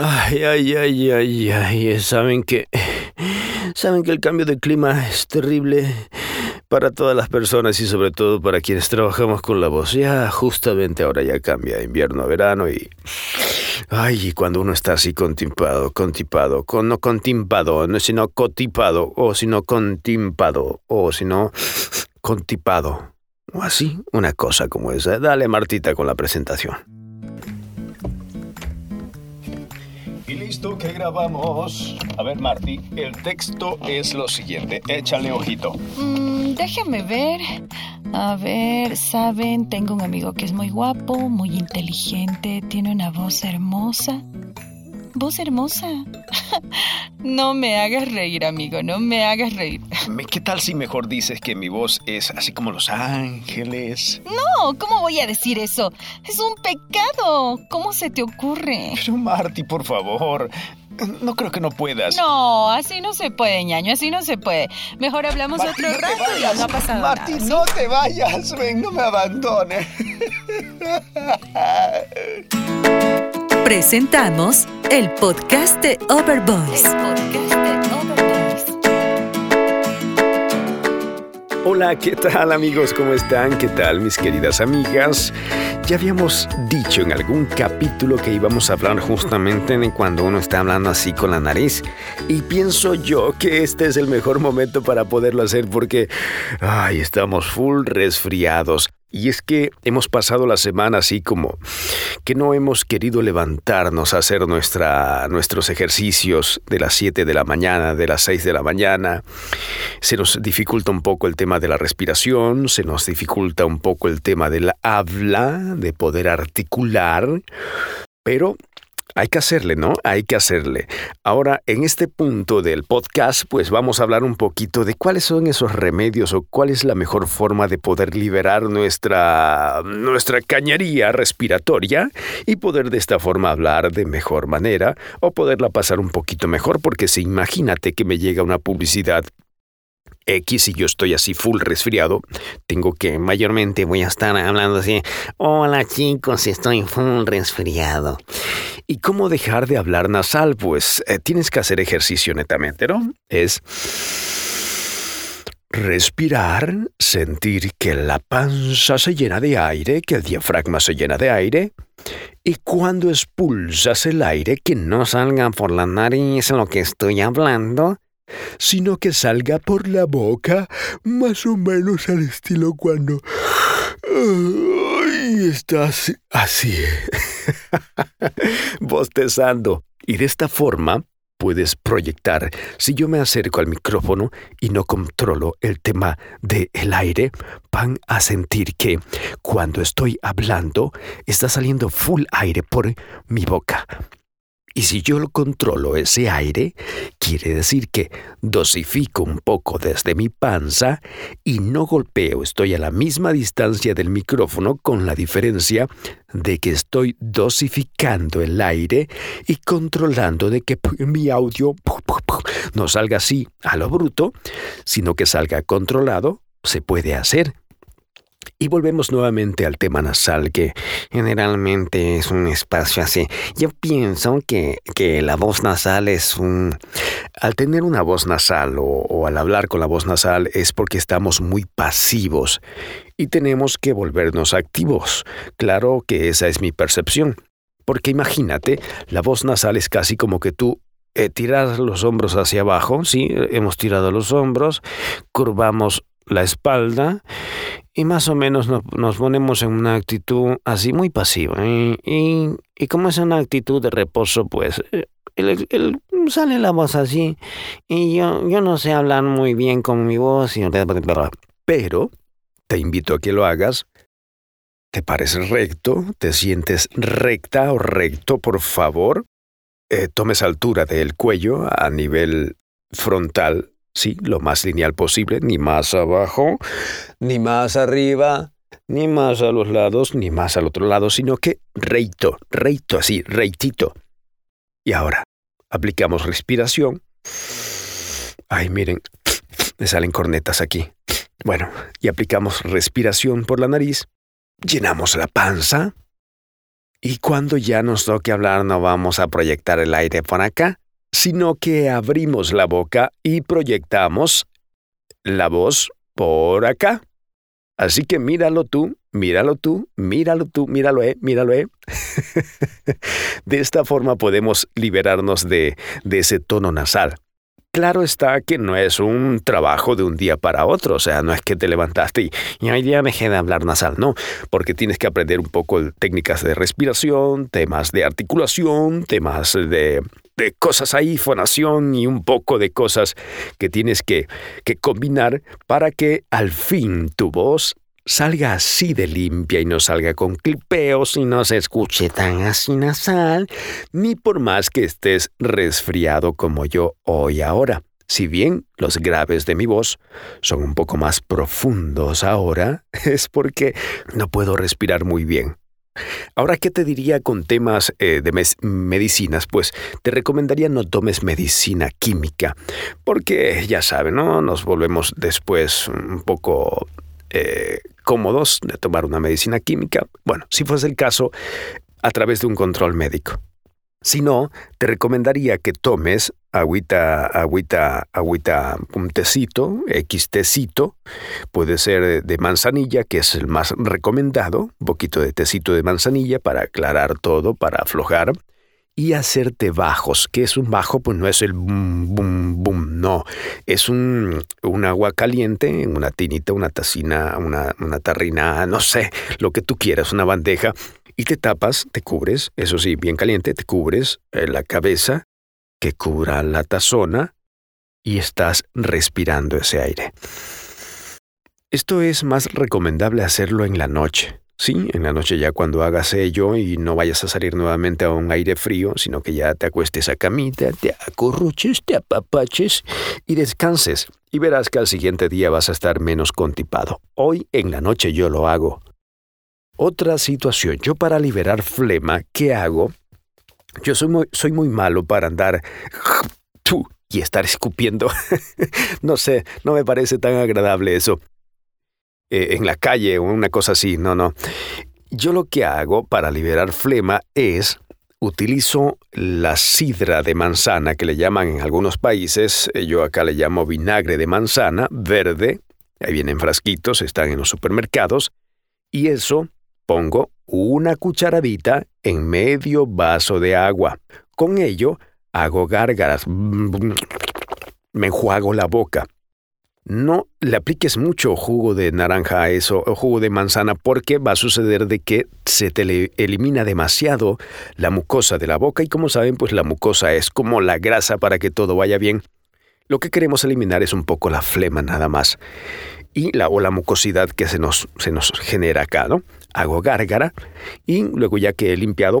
Ay, ay, ay, ay, ay. Saben que. Saben que el cambio de clima es terrible para todas las personas y sobre todo para quienes trabajamos con la voz. Ya justamente ahora ya cambia invierno a verano y... Ay, y cuando uno está así contipado, contipado, con, no contimpado, no, sino cotipado, o sino contimpado, o sino contipado, o así, una cosa como esa. Dale, Martita, con la presentación. Y listo que grabamos. A ver, Marty, el texto es lo siguiente. Échale ojito. Mm, déjame ver. A ver, saben, tengo un amigo que es muy guapo, muy inteligente, tiene una voz hermosa. Voz hermosa. no me hagas reír, amigo, no me hagas reír. ¿Qué tal si mejor dices que mi voz es así como los ángeles? No, ¿cómo voy a decir eso? Es un pecado. ¿Cómo se te ocurre? Pero Marty, por favor. No creo que no puedas. No, así no se puede, ñaño, así no se puede. Mejor hablamos otro no rato y no ha pasado Marty, nada. ¿sí? no te vayas, ven, no me abandones. Presentamos el podcast de Overvoice. Hola, ¿qué tal amigos? ¿Cómo están? ¿Qué tal mis queridas amigas? Ya habíamos dicho en algún capítulo que íbamos a hablar justamente de cuando uno está hablando así con la nariz y pienso yo que este es el mejor momento para poderlo hacer porque, ay, estamos full resfriados. Y es que hemos pasado la semana así como que no hemos querido levantarnos a hacer nuestra, nuestros ejercicios de las 7 de la mañana, de las 6 de la mañana. Se nos dificulta un poco el tema de la respiración, se nos dificulta un poco el tema del habla, de poder articular, pero hay que hacerle, ¿no? Hay que hacerle. Ahora, en este punto del podcast, pues vamos a hablar un poquito de cuáles son esos remedios o cuál es la mejor forma de poder liberar nuestra, nuestra cañería respiratoria y poder de esta forma hablar de mejor manera o poderla pasar un poquito mejor, porque si imagínate que me llega una publicidad X y yo estoy así full resfriado, tengo que mayormente voy a estar hablando así, hola chicos, estoy full resfriado. ¿Y cómo dejar de hablar nasal? Pues eh, tienes que hacer ejercicio netamente, ¿no? Es respirar, sentir que la panza se llena de aire, que el diafragma se llena de aire, y cuando expulsas el aire, que no salga por la nariz lo que estoy hablando, sino que salga por la boca, más o menos al estilo cuando estás así, bostezando. Y de esta forma puedes proyectar. Si yo me acerco al micrófono y no controlo el tema del el aire, van a sentir que cuando estoy hablando está saliendo full aire por mi boca. Y si yo lo controlo ese aire, quiere decir que dosifico un poco desde mi panza y no golpeo, estoy a la misma distancia del micrófono con la diferencia de que estoy dosificando el aire y controlando de que mi audio no salga así a lo bruto, sino que salga controlado, se puede hacer. Y volvemos nuevamente al tema nasal, que generalmente es un espacio así. Yo pienso que, que la voz nasal es un... Al tener una voz nasal o, al hablar con la voz nasal es porque estamos muy pasivos y tenemos que volvernos activos. Claro que esa es mi percepción. Porque imagínate, la voz nasal es casi como que tú eh, tiras los hombros hacia abajo, sí, hemos tirado los hombros, curvamos la espalda y más o menos no- nos ponemos en una actitud así muy pasiva. Y, y- y como es una actitud de reposo, pues eh, el- sale la voz así. Y yo, yo no sé hablar muy bien con mi voz. Y, pero te invito a que lo hagas. Te pares recto, te sientes recta o recto, por favor. Eh, tomes altura del cuello a nivel frontal, sí, lo más lineal posible, ni más abajo, ni más arriba, ni más a los lados, ni más al otro lado, sino que recto, recto, así, rectito. Y ahora, aplicamos respiración. Ay, miren, me salen cornetas aquí. Bueno, y aplicamos respiración por la nariz. Llenamos la panza. Y cuando ya nos toque hablar no vamos a proyectar el aire por acá, sino que abrimos la boca y proyectamos la voz por acá. Así que míralo tú, míralo tú, míralo tú, míralo, eh, míralo, eh. de esta forma podemos liberarnos de, de ese tono nasal. Claro está que no es un trabajo de un día para otro, o sea, no es que te levantaste y, y hoy día dejé de hablar nasal, no, porque tienes que aprender un poco técnicas de respiración, temas de articulación, temas de, de cosas ahí, fonación y un poco de cosas que tienes que, que combinar para que al fin tu voz salga así de limpia y no salga con clipeos y no se escuche tan así nasal, ni por más que estés resfriado como yo hoy ahora. Si bien los graves de mi voz son un poco más profundos ahora, es porque no puedo respirar muy bien. Ahora, ¿qué te diría con temas eh, de medicinas? Pues te recomendaría no tomes medicina química, porque ya saben, ¿no? Nos volvemos después un poco eh, cómodos de tomar una medicina química. Bueno, si fuese el caso, a través de un control médico. Si no, te recomendaría que tomes agüita, agüita, agüita, un tecito, X tecito, puede ser de manzanilla, que es el más recomendado, un poquito de tecito de manzanilla para aclarar todo, para aflojar, y hacerte bajos. que es un bajo? Pues no es el bum, bum, bum, no. Es un, un agua caliente, una tinita, una tacina, una, una tarrina, no sé, lo que tú quieras, una bandeja, y te tapas, te cubres, eso sí, bien caliente, te cubres eh, la cabeza, que cubra la tazona, y estás respirando ese aire. Esto es más recomendable hacerlo en la noche. Sí, en la noche ya cuando hagas ello y no vayas a salir nuevamente a un aire frío, sino que ya te acuestes a camita, te acurruches, te apapaches y descanses. Y verás que al siguiente día vas a estar menos contipado. Hoy en la noche yo lo hago. Otra situación, yo para liberar flema, ¿qué hago? Yo soy muy, malo para andar y estar escupiendo. no sé, no me parece tan agradable eso. Eh, en la calle o una cosa así, no, no. Yo lo que hago para liberar flema es utilizo la sidra de manzana que le llaman en algunos países, eh, yo acá le llamo vinagre de manzana, verde, ahí vienen frasquitos, están en los supermercados, y eso pongo una cucharadita en medio vaso de agua. Con ello hago gárgaras, me enjuago la boca. No le apliques mucho jugo de naranja a eso o jugo de manzana porque va a suceder de que se te elimina demasiado la mucosa de la boca y como saben pues la mucosa es como la grasa para que todo vaya bien. Lo que queremos eliminar es un poco la flema nada más y la o la mucosidad que se nos, se nos genera acá, ¿no? Hago gárgara y luego ya que he limpiado,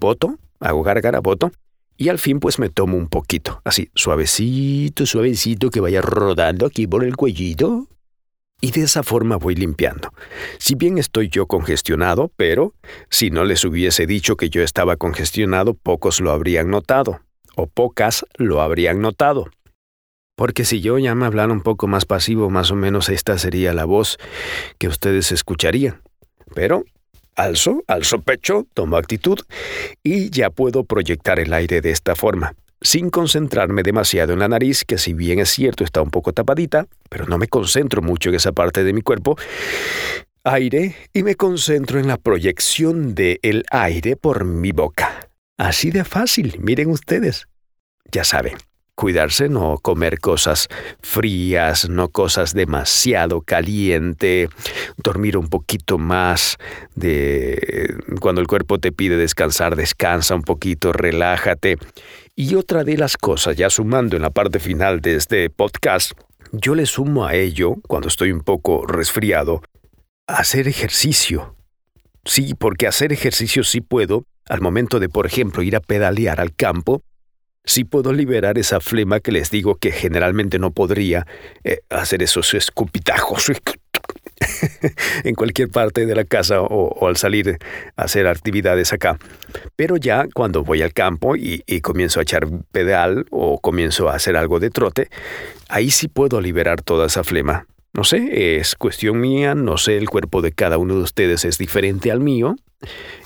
boto, hago gárgara, boto y al fin pues me tomo un poquito, así, suavecito, suavecito, que vaya rodando aquí por el cuellito. Y de esa forma voy limpiando. Si bien estoy yo congestionado, pero si no les hubiese dicho que yo estaba congestionado, pocos lo habrían notado, o pocas lo habrían notado. Porque si yo ya me hablara un poco más pasivo, más o menos esta sería la voz que ustedes escucharían. Pero Alzo, alzo pecho, tomo actitud y ya puedo proyectar el aire de esta forma, sin concentrarme demasiado en la nariz, que si bien es cierto está un poco tapadita, pero no me concentro mucho en esa parte de mi cuerpo. Aire y me concentro en la proyección del el aire por mi boca. Así de fácil, miren ustedes. Ya saben, cuidarse, no comer cosas frías, no cosas demasiado caliente, dormir un poquito más de cuando el cuerpo te pide descansar, descansa un poquito, relájate. Y otra de las cosas, ya sumando en la parte final de este podcast, yo le sumo a ello, cuando estoy un poco resfriado, hacer ejercicio. Sí, porque hacer ejercicio sí puedo, al momento de, por ejemplo, ir a pedalear al campo, si puedo liberar esa flema que les digo que generalmente no podría eh, hacer esos escupitajos en cualquier parte de la casa o, al salir a hacer actividades acá. Pero ya cuando voy al campo y, y, comienzo a echar pedal o comienzo a hacer algo de trote, ahí sí puedo liberar toda esa flema. No sé, es cuestión mía, no sé, el cuerpo de cada uno de ustedes es diferente al mío,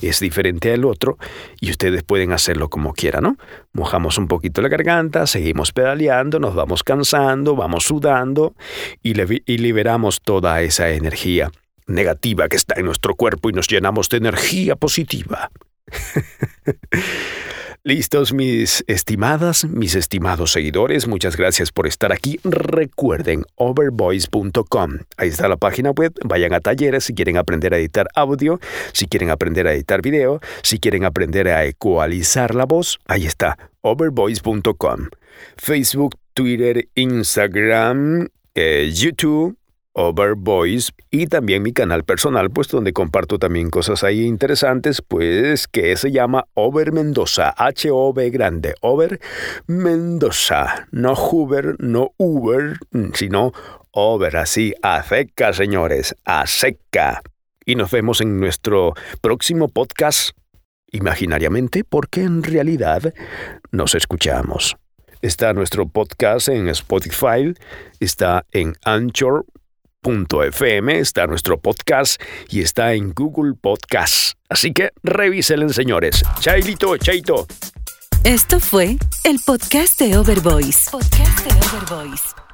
es diferente al otro, y ustedes pueden hacerlo como quieran, ¿no? Mojamos un poquito la garganta, seguimos pedaleando, nos vamos cansando, vamos sudando y, y liberamos toda esa energía negativa que está en nuestro cuerpo y nos llenamos de energía positiva. Listos mis estimadas, mis estimados seguidores, muchas gracias por estar aquí. Recuerden overvoice.com. Ahí está la página web. Vayan a talleres si quieren aprender a editar audio, si quieren aprender a editar video, si quieren aprender a ecualizar la voz. Ahí está overvoice.com. Facebook, Twitter, Instagram, eh, YouTube Over Voice y también mi canal personal, pues donde comparto también cosas ahí interesantes, pues que se llama Over Mendoza, H-O-V grande, Over Mendoza, no Hoover, no Uber, sino Over, así, a seca, señores, a seca. Y nos vemos en nuestro próximo podcast, imaginariamente, porque en realidad nos escuchamos. Está nuestro podcast en Spotify, está en Anchor FM está nuestro podcast y está en Google Podcast. Así que revíselen, señores. Chailito, chaito. Esto fue el podcast de Overvoice. Podcast de Overvoice.